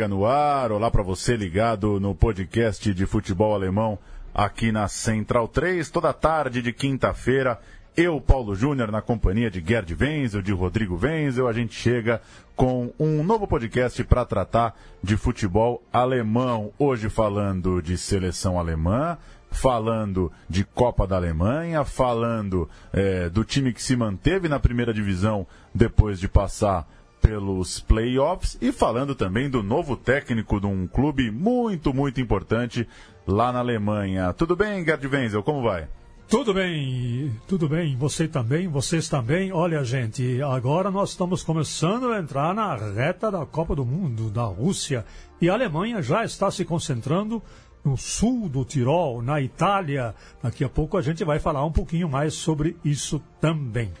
Bundesliga no ar. Olá para você ligado no podcast de futebol alemão aqui na Central 3, toda tarde de quinta-feira. Eu, Paulo Júnior, na companhia de Gerd Wenzel, de Rodrigo Wenzel, a gente chega com um novo podcast para tratar de futebol alemão. Hoje falando de seleção alemã, falando de Copa da Alemanha, falando é, do time que se manteve na primeira divisão depois de passar pelos playoffs e falando também do novo técnico de um clube muito, muito importante lá na Alemanha. Tudo bem, Gerd Wenzel? Como vai? Tudo bem, tudo bem. Você também, vocês também. Olha, gente, agora nós estamos começando a entrar na reta da Copa do Mundo da Rússia e a Alemanha já está se concentrando no sul do Tirol, na Itália. Daqui a pouco a gente vai falar um pouquinho mais sobre isso também.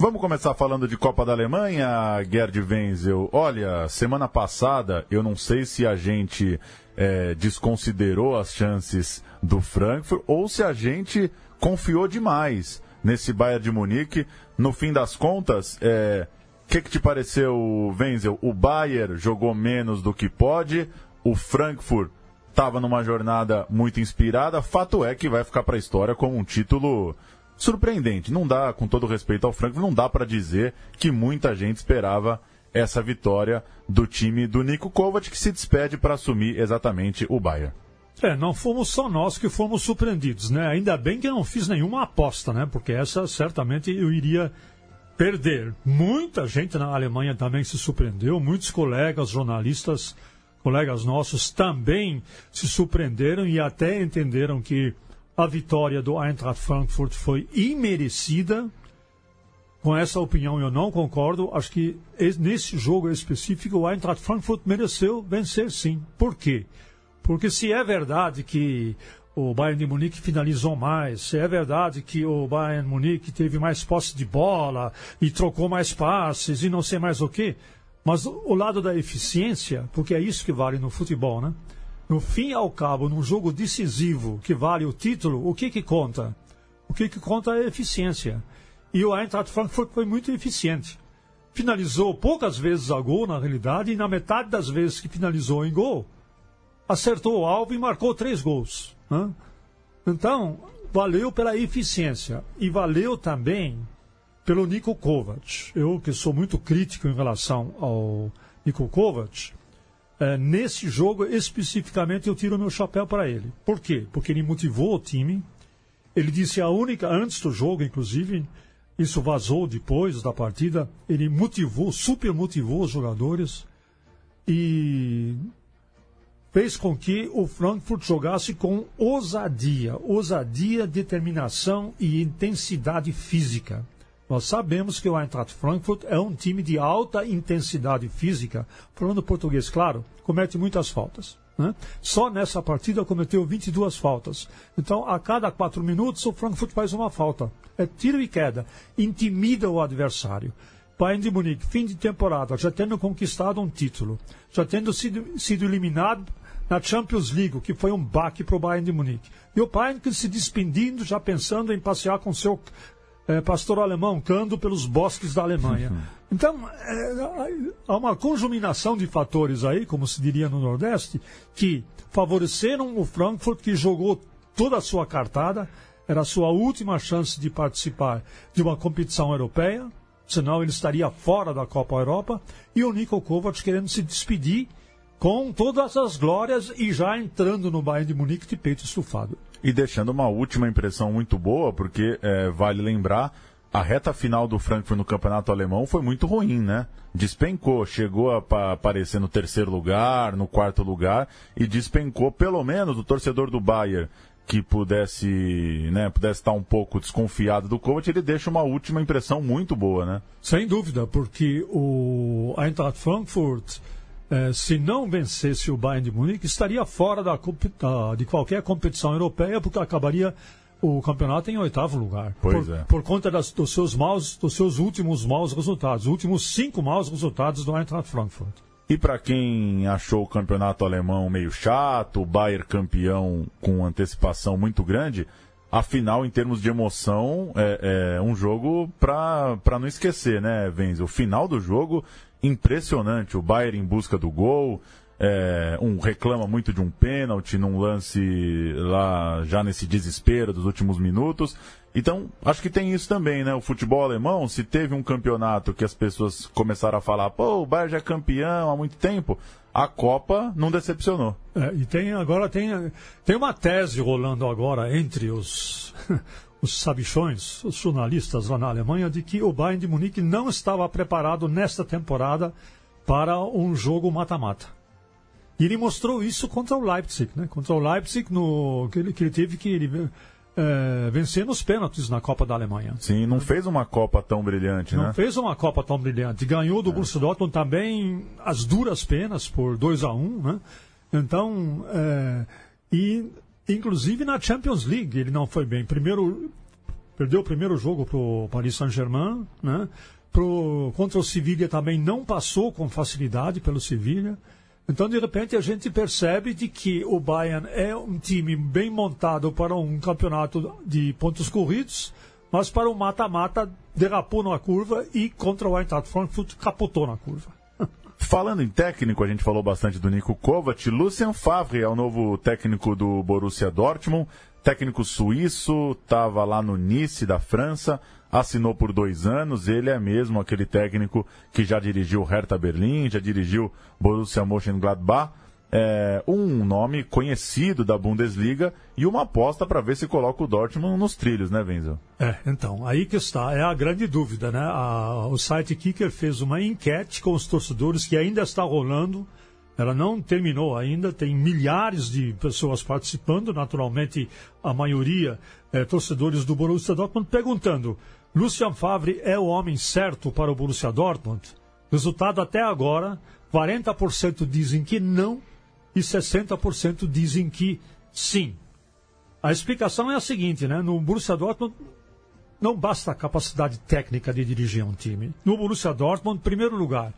Vamos começar falando de Copa da Alemanha, Gerd Wenzel. Olha, semana passada, eu não sei se a gente é, desconsiderou as chances do Frankfurt ou se a gente confiou demais nesse Bayern de Munique. No fim das contas, o é, que, que te pareceu, Wenzel? O Bayern jogou menos do que pode, o Frankfurt estava numa jornada muito inspirada. Fato é que vai ficar para a história como um título surpreendente. Não dá, com todo respeito ao Frankfurt, não dá para dizer que muita gente esperava essa vitória do time do Nico Kovac, que se despede para assumir exatamente o Bayern. É, não fomos só nós que fomos surpreendidos, né? Ainda bem que eu não fiz nenhuma aposta, né? Porque essa certamente eu iria perder. Muita gente na Alemanha também se surpreendeu, muitos colegas jornalistas, colegas nossos também se surpreenderam e até entenderam que a vitória do Eintracht Frankfurt foi imerecida. Com essa opinião eu não concordo. Acho que nesse jogo específico o Eintracht Frankfurt mereceu vencer sim. Por quê? Porque se é verdade que o Bayern de Munique finalizou mais, se é verdade que o Bayern Munique teve mais posse de bola e trocou mais passes e não sei mais o quê, mas o lado da eficiência, porque é isso que vale no futebol, né? No fim ao cabo, num jogo decisivo que vale o título, o que que conta? O que que conta é a eficiência. E o Eintracht Frankfurt foi muito eficiente. Finalizou poucas vezes a gol, na realidade, e na metade das vezes que finalizou em gol, acertou o alvo e marcou três gols. Né? Então, valeu pela eficiência. E valeu também pelo Niko Kovac. Eu, que sou muito crítico em relação ao Niko Kovac, é, nesse jogo, especificamente, eu tiro meu chapéu para ele. Por quê? Porque ele motivou o time. Ele disse a única, antes do jogo, inclusive, isso vazou depois da partida, ele motivou, super motivou os jogadores e fez com que o Frankfurt jogasse com ousadia, ousadia, determinação e intensidade física. Nós sabemos que o Eintracht Frankfurt é um time de alta intensidade física, falando português claro, comete muitas faltas. Né? Só nessa partida cometeu 22 faltas. Então, a cada quatro minutos, o Frankfurt faz uma falta. É tiro e queda. Intimida o adversário. Bayern de Munique, fim de temporada, já tendo conquistado um título, já tendo sido, sido eliminado na Champions League, que foi um baque para o Bayern de Munique. E o Bayern que se despedindo, já pensando em passear com seu é, pastor alemão cando pelos bosques da Alemanha. Uhum. Então, é, há uma conjuminação de fatores aí, como se diria no Nordeste, que favoreceram o Frankfurt, que jogou toda a sua cartada, era a sua última chance de participar de uma competição europeia, senão ele estaria fora da Copa Europa, e o Niko Kovac querendo se despedir com todas as glórias e já entrando no Bayern de Munique de peito estufado. E deixando uma última impressão muito boa, porque é, vale lembrar, a reta final do Frankfurt no campeonato alemão foi muito ruim, né? Despencou, chegou a aparecer no terceiro lugar, no quarto lugar, e despencou, pelo menos, o torcedor do Bayern que pudesse, né, pudesse estar um pouco desconfiado do Kovac, ele deixa uma última impressão muito boa, né? Sem dúvida, porque o Eintracht Frankfurt eh, se não vencesse o Bayern de Munique, estaria fora da, da, de qualquer competição europeia, porque acabaria o campeonato em oitavo lugar. Pois por, é. por conta das, dos, seus maus, dos seus últimos maus resultados, os últimos cinco maus resultados do Eintracht Frankfurt. E para quem achou o campeonato alemão meio chato, o Bayern campeão com antecipação muito grande, afinal, em termos de emoção, é, é um jogo para não esquecer, né, Venz? O final do jogo, impressionante. O Bayern em busca do gol, é, um reclama muito de um pênalti num lance lá já nesse desespero dos últimos minutos. Então, acho que tem isso também, né? O futebol alemão, se teve um campeonato que as pessoas começaram a falar, pô, o Bayern já é campeão há muito tempo, a Copa não decepcionou. É, e tem agora tem, tem uma tese rolando agora entre os os sabichões, os jornalistas lá na Alemanha, de que o Bayern de Munique não estava preparado nesta temporada para um jogo mata-mata. E ele mostrou isso contra o Leipzig, né? Contra o Leipzig, no, que, ele, que ele teve que ele, é, vencer nos pênaltis na Copa da Alemanha. Sim, não fez uma Copa tão brilhante, não né? Não fez uma Copa tão brilhante. Ganhou do é. Borussia Dortmund também as duras penas por 2 a 1 um, né? Então, é, e inclusive na Champions League ele não foi bem. Primeiro, perdeu o primeiro jogo para o Paris Saint-Germain, né? Pro, contra o Sevilla também não passou com facilidade pelo Sevilla. Então, de repente, a gente percebe de que o Bayern é um time bem montado para um campeonato de pontos corridos, mas para o mata-mata derrapou na curva e contra o Eintracht Frankfurt capotou na curva. Falando em técnico, a gente falou bastante do Nico Kovac. Lucien Favre é o novo técnico do Borussia Dortmund. Técnico suíço, estava lá no Nice da França, assinou por dois anos. Ele é mesmo aquele técnico que já dirigiu Hertha Berlim, já dirigiu Borussia Mönchengladbach. É, um nome conhecido da Bundesliga e uma aposta para ver se coloca o Dortmund nos trilhos, né, Wenzel? É, então, aí que está, é a grande dúvida, né? A, o site Kicker fez uma enquete com os torcedores que ainda está rolando, ela não terminou ainda, tem milhares de pessoas participando, naturalmente a maioria é, torcedores do Borussia Dortmund, perguntando: Lucian Favre é o homem certo para o Borussia Dortmund? Resultado até agora: 40% dizem que não e 60% dizem que sim. A explicação é a seguinte, né? No Borussia Dortmund não basta a capacidade técnica de dirigir um time. No Borussia Dortmund, em primeiro lugar,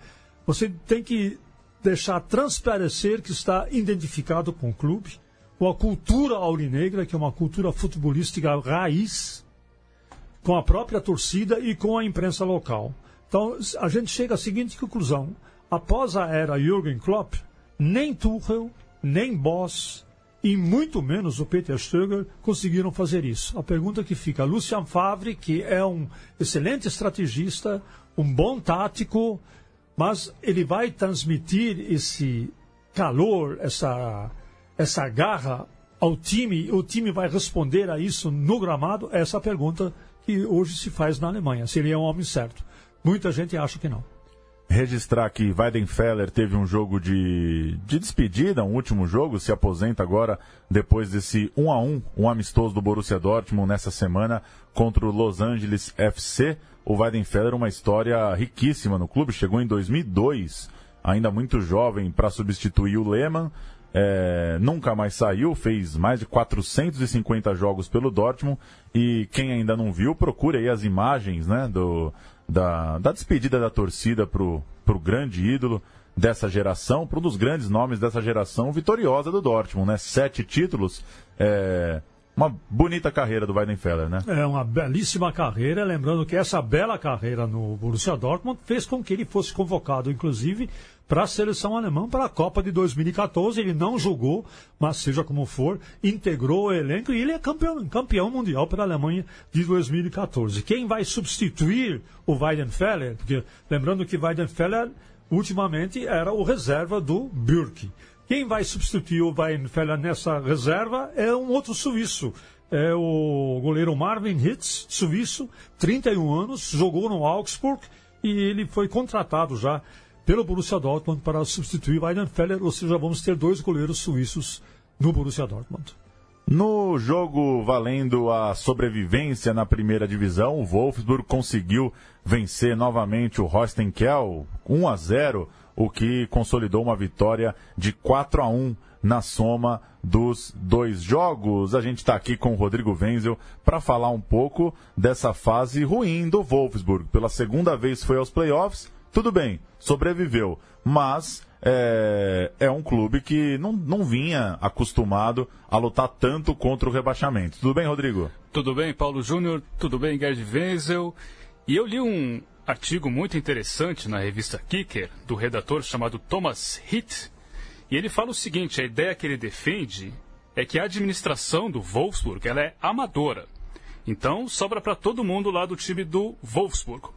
você tem que deixar transparecer que está identificado com o clube, com a cultura aurinegra, que é uma cultura futebolística raiz, com a própria torcida e com a imprensa local. Então, a gente chega à seguinte conclusão. Após a era Jürgen Klopp, nem Tuchel, nem Boss e muito menos o Peter Stöger conseguiram fazer isso. A pergunta que fica, Lucian Favre, que é um excelente estrategista, um bom tático, mas ele vai transmitir esse calor, essa, essa garra ao time, o time vai responder a isso no gramado? Essa é a pergunta que hoje se faz na Alemanha, se ele é um homem certo. Muita gente acha que não registrar que Weidenfeller teve um jogo de, de despedida, um último jogo, se aposenta agora depois desse 1 a 1 um amistoso do Borussia Dortmund nessa semana contra o Los Angeles FC. O Weidenfeller, uma história riquíssima no clube, chegou em 2002, ainda muito jovem, para substituir o Lehmann. É, nunca mais saiu, fez mais de 450 jogos pelo Dortmund e quem ainda não viu, procure aí as imagens né, do, da, da despedida da torcida pro, pro grande ídolo dessa geração, para um dos grandes nomes dessa geração vitoriosa do Dortmund, né? Sete títulos, é, uma bonita carreira do Weidenfeller, né? É uma belíssima carreira, lembrando que essa bela carreira no Borussia Dortmund fez com que ele fosse convocado, inclusive, para a seleção alemã para a Copa de 2014. Ele não jogou, mas seja como for, integrou o elenco e ele é campeão, campeão mundial pela Alemanha de 2014. Quem vai substituir o Weidenfeller? Porque lembrando que Weidenfeller ultimamente era o reserva do Bürki. Quem vai substituir o Weidenfeller nessa reserva é um outro suíço. É o goleiro Marvin Hitz, suíço, 31 anos, jogou no Augsburg e ele foi contratado já pelo Borussia Dortmund para substituir Weidenfeller, ou seja, vamos ter dois goleiros suíços no Borussia Dortmund. No jogo valendo a sobrevivência na primeira divisão, o Wolfsburg conseguiu vencer novamente o Rostenkel 1 a 0. o que consolidou uma vitória de 4 a 1 na soma dos dois jogos. A gente está aqui com o Rodrigo Wenzel para falar um pouco dessa fase ruim do Wolfsburg. Pela segunda vez foi aos playoffs, tudo bem, sobreviveu, mas é, é, um clube que não, não vinha acostumado a lutar tanto contra o rebaixamento. Tudo bem, Rodrigo? Tudo bem, Paulo Júnior? Tudo bem, Gerd Wenzel? E eu li um artigo muito interessante na revista Kicker, do redator chamado Thomas Hitt, e ele fala o seguinte: a ideia que ele defende é que a administração do Wolfsburg ela é amadora. Então, sobra para todo mundo lá do time do Wolfsburg.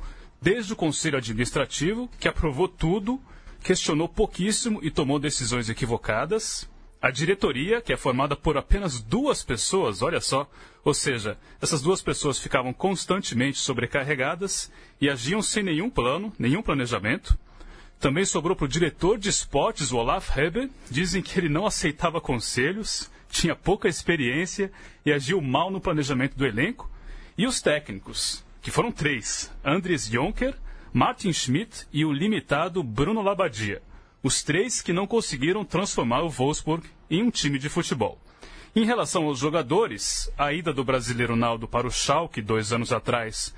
Desde o conselho administrativo, que aprovou tudo, questionou pouquíssimo e tomou decisões equivocadas. A diretoria, que é formada por apenas duas pessoas, olha só, ou seja, essas duas pessoas ficavam constantemente sobrecarregadas e agiam sem nenhum plano, nenhum planejamento. Também sobrou para o diretor de esportes, o Olaf Heber. Dizem que ele não aceitava conselhos, tinha pouca experiência e agiu mal no planejamento do elenco. E os técnicos, que foram três: Andres Jonker, Martin Schmidt e o limitado Bruno Labadia. Os três que não conseguiram transformar o Wolfsburg em um time de futebol. Em relação aos jogadores, a ida do brasileiro Naldo para o Schalke dois anos atrás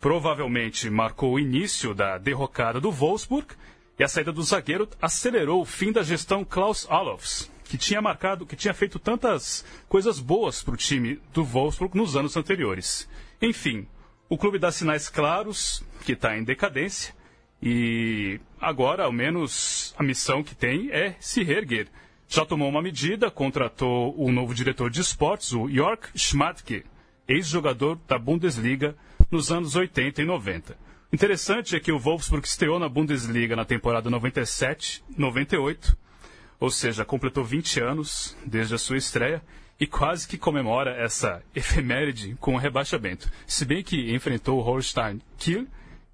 provavelmente marcou o início da derrocada do Wolfsburg e a saída do zagueiro acelerou o fim da gestão Klaus Allofs, que tinha marcado, que tinha feito tantas coisas boas para o time do Wolfsburg nos anos anteriores. Enfim, o clube dá sinais claros que está em decadência e agora, ao menos, a missão que tem é se reerguer. Já tomou uma medida, contratou o novo diretor de esportes, o Jörg Schmatke, ex-jogador da Bundesliga nos anos 80 e 90. Interessante é que o Wolfsburg estreou na Bundesliga na temporada 97-98, ou seja, completou 20 anos desde a sua estreia e quase que comemora essa efeméride com o rebaixamento. Se bem que enfrentou o Holstein Kiel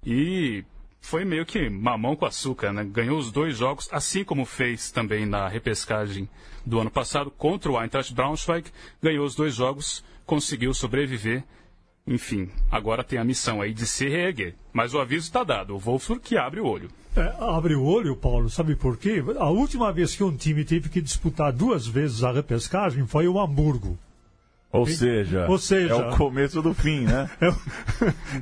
e foi meio que mamão com açúcar, né? Ganhou os dois jogos, assim como fez também na repescagem do ano passado contra o Eintracht Braunschweig. Ganhou os dois jogos, conseguiu sobreviver enfim, agora tem a missão aí de se reerguer. Mas o aviso está dado, o Wolfsburg que abre o olho. É, abre o olho, Paulo, sabe por quê? A última vez que um time teve que disputar duas vezes a repescagem foi o Hamburgo. Ou seja, Ou seja, é o começo do fim, né? é, o,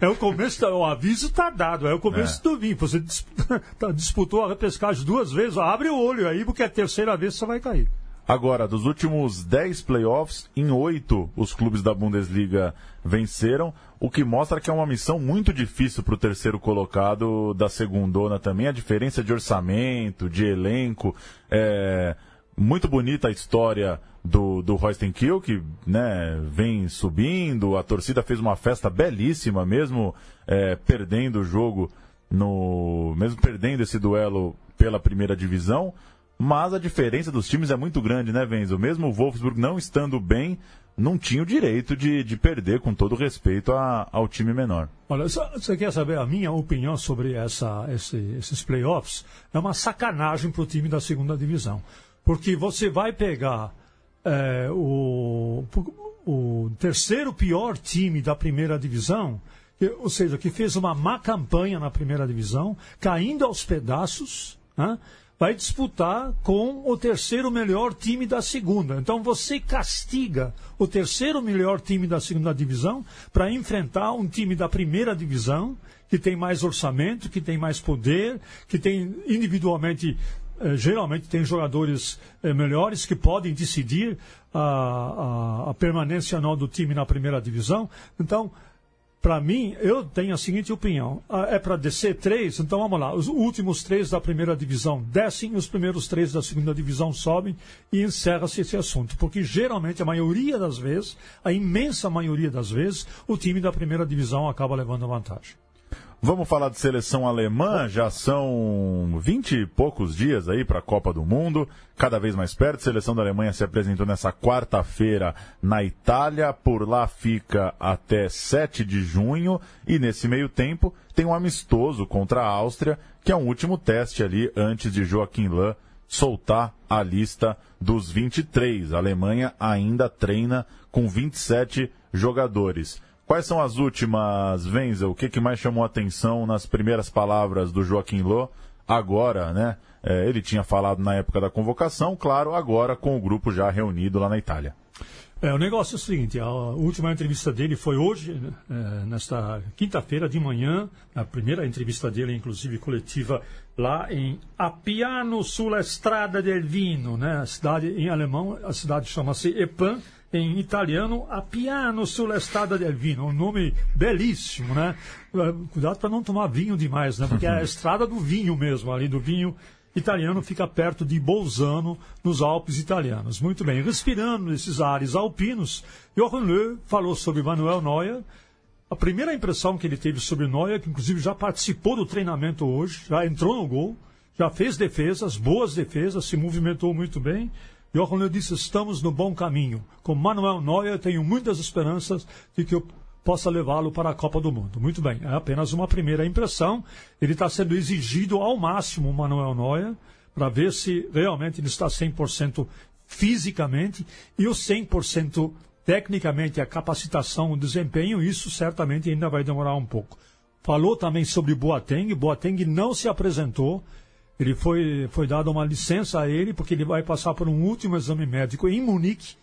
é o começo, o aviso está dado, é o começo é. do fim. Você tá, disputou a repescagem duas vezes, abre o olho aí, porque a terceira vez você vai cair. Agora, dos últimos 10 playoffs, em oito os clubes da Bundesliga venceram, o que mostra que é uma missão muito difícil para o terceiro colocado da segundona também. A diferença de orçamento, de elenco, é muito bonita a história do, do Royston Kiel, que né, vem subindo, a torcida fez uma festa belíssima, mesmo é, perdendo o jogo, no, mesmo perdendo esse duelo pela primeira divisão. Mas a diferença dos times é muito grande, né, Venzo? Mesmo o Wolfsburg não estando bem, não tinha o direito de, de perder, com todo respeito a, ao time menor. Olha, você quer saber a minha opinião sobre essa, esse, esses playoffs? É uma sacanagem para o time da segunda divisão. Porque você vai pegar é, o, o terceiro pior time da primeira divisão, ou seja, que fez uma má campanha na primeira divisão, caindo aos pedaços, né? Vai disputar com o terceiro melhor time da segunda. Então você castiga o terceiro melhor time da segunda divisão para enfrentar um time da primeira divisão que tem mais orçamento, que tem mais poder, que tem individualmente eh, geralmente tem jogadores eh, melhores que podem decidir a, a, a permanência não do time na primeira divisão. Então, para mim, eu tenho a seguinte opinião. Ah, é para descer três, então vamos lá. Os últimos três da primeira divisão descem, os primeiros três da segunda divisão sobem e encerra-se esse assunto. Porque geralmente, a maioria das vezes, a imensa maioria das vezes, o time da primeira divisão acaba levando vantagem. Vamos falar de seleção alemã, já são vinte e poucos dias aí para a Copa do Mundo, cada vez mais perto. A seleção da Alemanha se apresentou nessa quarta-feira na Itália, por lá fica até 7 de junho e nesse meio tempo tem um amistoso contra a Áustria, que é um último teste ali antes de Joaquim Lã soltar a lista dos 23. A Alemanha ainda treina com 27 jogadores. Quais são as últimas, Wenzel? O que, que mais chamou atenção nas primeiras palavras do Joaquim Lô agora, né? É, ele tinha falado na época da convocação, claro, agora com o grupo já reunido lá na Itália. É, o negócio é o seguinte, a última entrevista dele foi hoje, né, é, nesta quinta-feira de manhã, a primeira entrevista dele, inclusive coletiva, lá em Appiano sulla Strada del Vino, né, a cidade em alemão, a cidade chama-se Epan, em italiano, Appiano sulla Strada del Vino, um nome belíssimo, né? Cuidado para não tomar vinho demais, né? Porque é a estrada do vinho mesmo, ali do vinho italiano fica perto de Bolzano, nos Alpes italianos. Muito bem, respirando esses ares alpinos, Johann Löw falou sobre Manuel Neuer. A primeira impressão que ele teve sobre Neuer, que inclusive já participou do treinamento hoje, já entrou no gol, já fez defesas, boas defesas, se movimentou muito bem. Johann Löw disse, estamos no bom caminho. Com Manuel Neuer, tenho muitas esperanças de que eu possa levá-lo para a Copa do Mundo. Muito bem, é apenas uma primeira impressão. Ele está sendo exigido ao máximo, Manuel Neuer, para ver se realmente ele está 100% fisicamente e o 100% tecnicamente, a capacitação, o desempenho, isso certamente ainda vai demorar um pouco. Falou também sobre Boateng, Boateng não se apresentou, ele foi, foi dada uma licença a ele, porque ele vai passar por um último exame médico em Munique,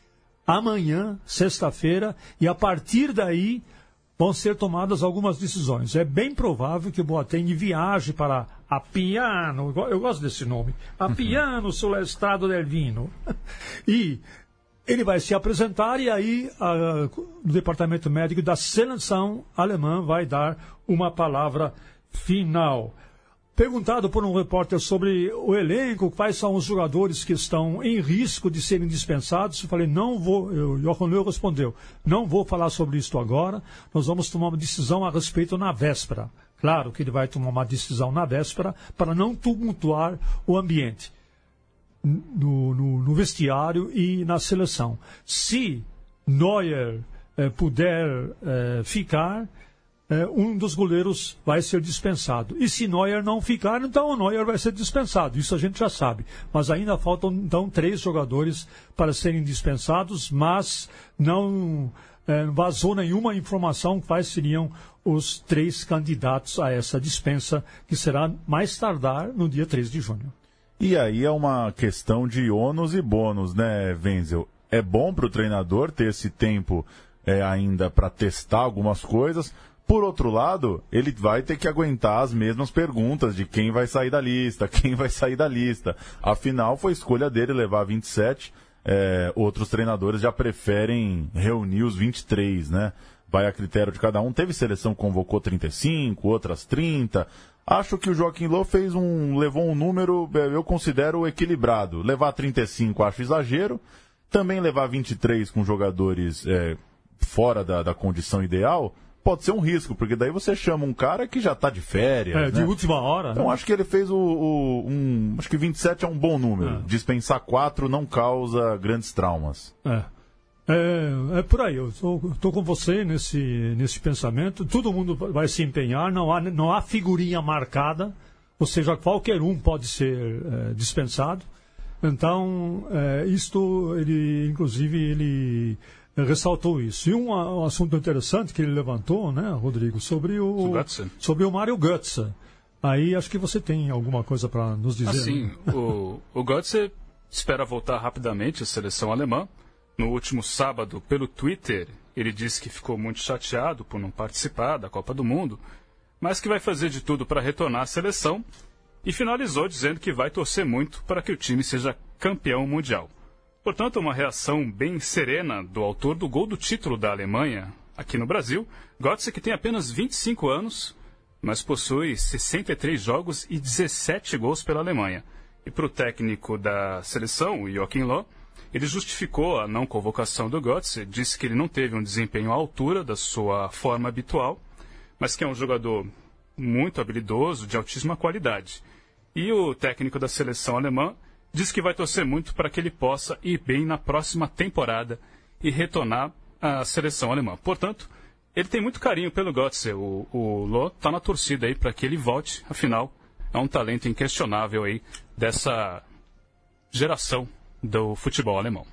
amanhã, sexta-feira, e a partir daí vão ser tomadas algumas decisões. É bem provável que o Boateng viaje para a Piano, eu gosto desse nome, a uhum. Piano sul Estado del Vino. E ele vai se apresentar e aí a, o departamento médico da seleção alemã vai dar uma palavra final. Perguntado por um repórter sobre o elenco, quais são os jogadores que estão em risco de serem dispensados, eu falei, não vou, o Johan Löw respondeu, não vou falar sobre isso agora, nós vamos tomar uma decisão a respeito na véspera. Claro que ele vai tomar uma decisão na véspera para não tumultuar o ambiente no, no, no vestiário e na seleção. Se Neuer eh, puder eh, ficar, é, um dos goleiros vai ser dispensado. E se Neuer não ficar, então o Neuer vai ser dispensado. Isso a gente já sabe. Mas ainda faltam, então, três jogadores para serem dispensados, mas não é, vazou nenhuma informação quais seriam os três candidatos a essa dispensa, que será mais tardar no dia 3 de junho. E aí é uma questão de ônus e bônus, né, Wenzel? É bom para o treinador ter esse tempo é, ainda para testar algumas coisas, por outro lado, ele vai ter que aguentar as mesmas perguntas de quem vai sair da lista, quem vai sair da lista. Afinal, foi escolha dele levar 27. É, outros treinadores já preferem reunir os 23, né? Vai a critério de cada um. Teve seleção convocou 35, outras 30. Acho que o Joaquim Lô fez um, levou um número, é, eu considero equilibrado. Levar 35 acho exagero. Também levar 23 com jogadores é, fora da, da condição ideal, pode ser um risco, porque daí você chama um cara que já está de férias. É, né? de última hora. Então né? acho que ele fez o, o, um. Acho que 27 é um bom número. É. Dispensar 4 não causa grandes traumas. É. É, é por aí, eu estou com você nesse, nesse pensamento. Todo mundo vai se empenhar, não há, não há figurinha marcada, ou seja, qualquer um pode ser é, dispensado. Então, é, isto, ele, inclusive, ele ressaltou isso. E um, um, assunto interessante que ele levantou, né, Rodrigo, sobre o, sobre o Mário Götze. Aí acho que você tem alguma coisa para nos dizer. Sim, né? o, o Götze espera voltar rapidamente à seleção alemã. No último sábado, pelo Twitter, ele disse que ficou muito chateado por não participar da Copa do Mundo, mas que vai fazer de tudo para retornar à seleção e finalizou dizendo que vai torcer muito para que o time seja campeão mundial. Portanto, uma reação bem serena do autor do gol do título da Alemanha aqui no Brasil, Götze que tem apenas 25 anos, mas possui 63 jogos e 17 gols pela Alemanha. E para o técnico da seleção, Joachim Löw, ele justificou a não convocação do Götze, disse que ele não teve um desempenho à altura da sua forma habitual, mas que é um jogador muito habilidoso, de altíssima qualidade. E o técnico da seleção alemã diz que vai torcer muito para que ele possa ir bem na próxima temporada e retornar à seleção alemã. Portanto, ele tem muito carinho pelo Götze. O, o Lô está na torcida aí para que ele volte. Afinal, é um talento inquestionável aí dessa geração do futebol alemão.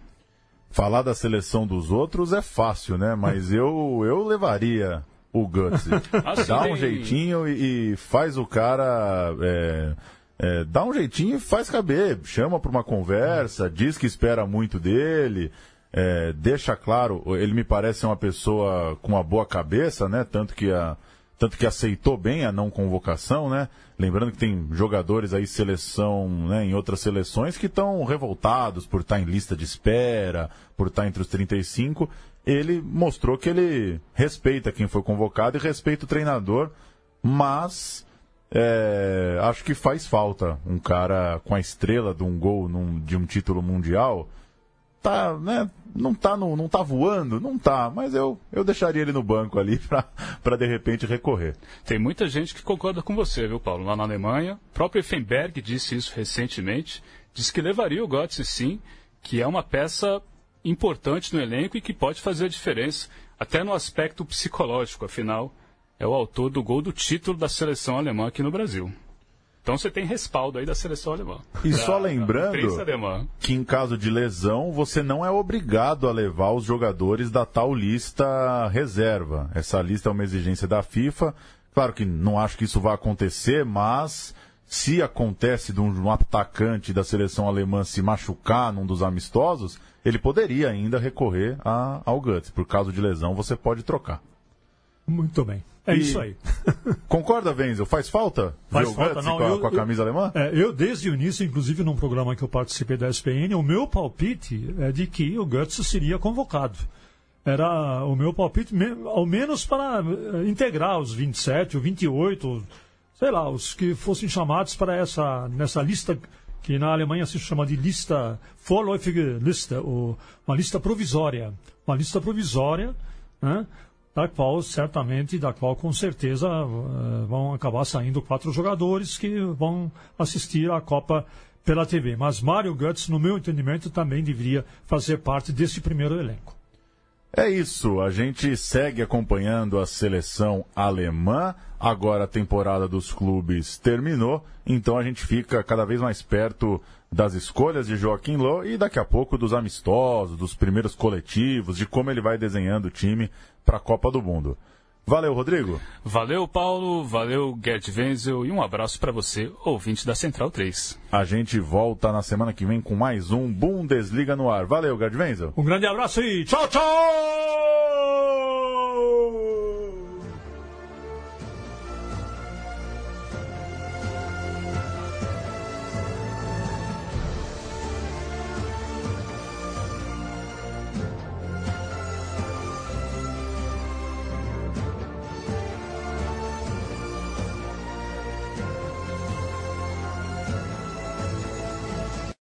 Falar da seleção dos outros é fácil, né? Mas eu, eu levaria o Götze. Assim, Dá um jeitinho e, e, faz o cara... É é, dá um jeitinho e faz caber. Chama para uma conversa, diz que espera muito dele. É, deixa claro, ele me parece uma pessoa com uma boa cabeça, né? Tanto que, a, tanto que aceitou bem a não convocação, né? Lembrando que tem jogadores aí seleção, né, em outras seleções que estão revoltados por estar em lista de espera, por estar entre os 35. Ele mostrou que ele respeita quem foi convocado e respeita o treinador, mas é, acho que faz falta um cara com a estrela de um gol num, de um título mundial. Tá, né? Não tá, no, não tá voando? Não tá, mas eu, eu deixaria ele no banco ali para de repente recorrer. Tem muita gente que concorda com você, viu, Paulo? Lá na Alemanha, o próprio Effenberg disse isso recentemente, disse que levaria o Götze sim, que é uma peça importante no elenco e que pode fazer a diferença, até no aspecto psicológico, afinal, é o autor do gol do título da seleção alemã aqui no Brasil. Então você tem respaldo aí da seleção alemã. E da, só lembrando que em caso de lesão, você não é obrigado a levar os jogadores da tal lista reserva. Essa lista é uma exigência da FIFA. Claro que não acho que isso vai acontecer, mas se acontece de um, um atacante da seleção alemã se machucar num dos amistosos, ele poderia ainda recorrer a, ao Guts. Por caso de lesão, você pode trocar. Muito bem. É e... isso aí. Concorda, Wenzel? Faz falta? Faz falta, não. Com a, eu, com a camisa eu, alemã? É, eu, desde o início, inclusive num programa que eu participei da SPN, o meu palpite é de que o Götze seria convocado. Era o meu palpite, ao menos para eh, integrar os 27 ou 28, sei lá, os que fossem chamados para essa nessa lista que na Alemanha se chama de lista Vorläufige Liste, ou uma lista provisória. Uma lista provisória, né? Da qual certamente, da qual com certeza uh, vão acabar saindo quatro jogadores que vão assistir à Copa pela TV. Mas Mário Götze, no meu entendimento, também deveria fazer parte desse primeiro elenco. É isso, a gente segue acompanhando a seleção alemã. Agora a temporada dos clubes terminou, então a gente fica cada vez mais perto das escolhas de Joaquim Lô e daqui a pouco dos amistosos, dos primeiros coletivos, de como ele vai desenhando o time para a Copa do Mundo. Valeu, Rodrigo. Valeu, Paulo. Valeu, Gerd Wenzel. E um abraço para você, ouvinte da Central 3. A gente volta na semana que vem com mais um Bundesliga no ar. Valeu, Gerd Wenzel. Um grande abraço e tchau, tchau!